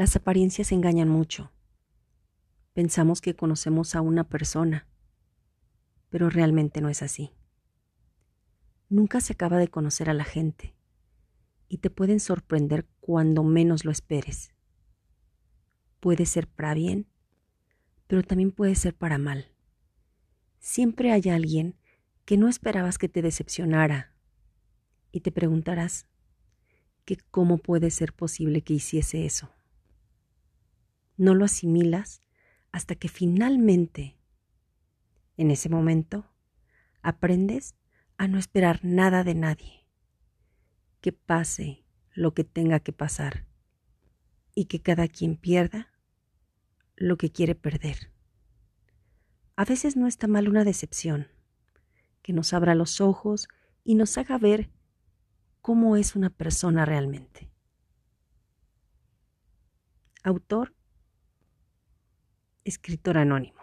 Las apariencias engañan mucho. Pensamos que conocemos a una persona, pero realmente no es así. Nunca se acaba de conocer a la gente y te pueden sorprender cuando menos lo esperes. Puede ser para bien, pero también puede ser para mal. Siempre hay alguien que no esperabas que te decepcionara y te preguntarás que cómo puede ser posible que hiciese eso. No lo asimilas hasta que finalmente, en ese momento, aprendes a no esperar nada de nadie, que pase lo que tenga que pasar y que cada quien pierda lo que quiere perder. A veces no está mal una decepción, que nos abra los ojos y nos haga ver cómo es una persona realmente. Autor, escritor anónimo.